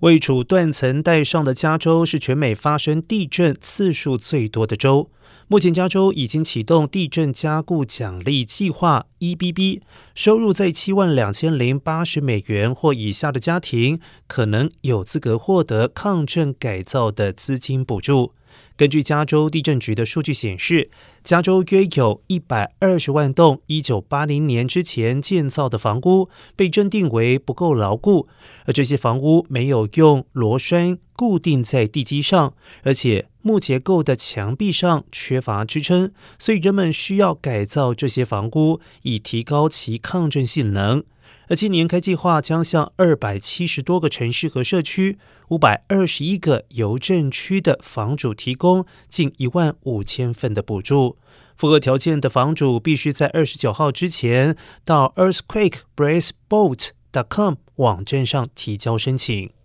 位处断层带上的加州是全美发生地震次数最多的州。目前，加州已经启动地震加固奖励计划 （EBB），收入在七万两千零八十美元或以下的家庭，可能有资格获得抗震改造的资金补助。根据加州地震局的数据显示，加州约有一百二十万栋一九八零年之前建造的房屋被认定为不够牢固，而这些房屋没有用螺栓固定在地基上，而且木结构的墙壁上缺乏支撑，所以人们需要改造这些房屋，以提高其抗震性能。而今年该计划将向二百七十多个城市和社区、五百二十一个邮政区的房主提供近一万五千份的补助。符合条件的房主必须在二十九号之前到 earthquakebraceboat.com 网站上提交申请。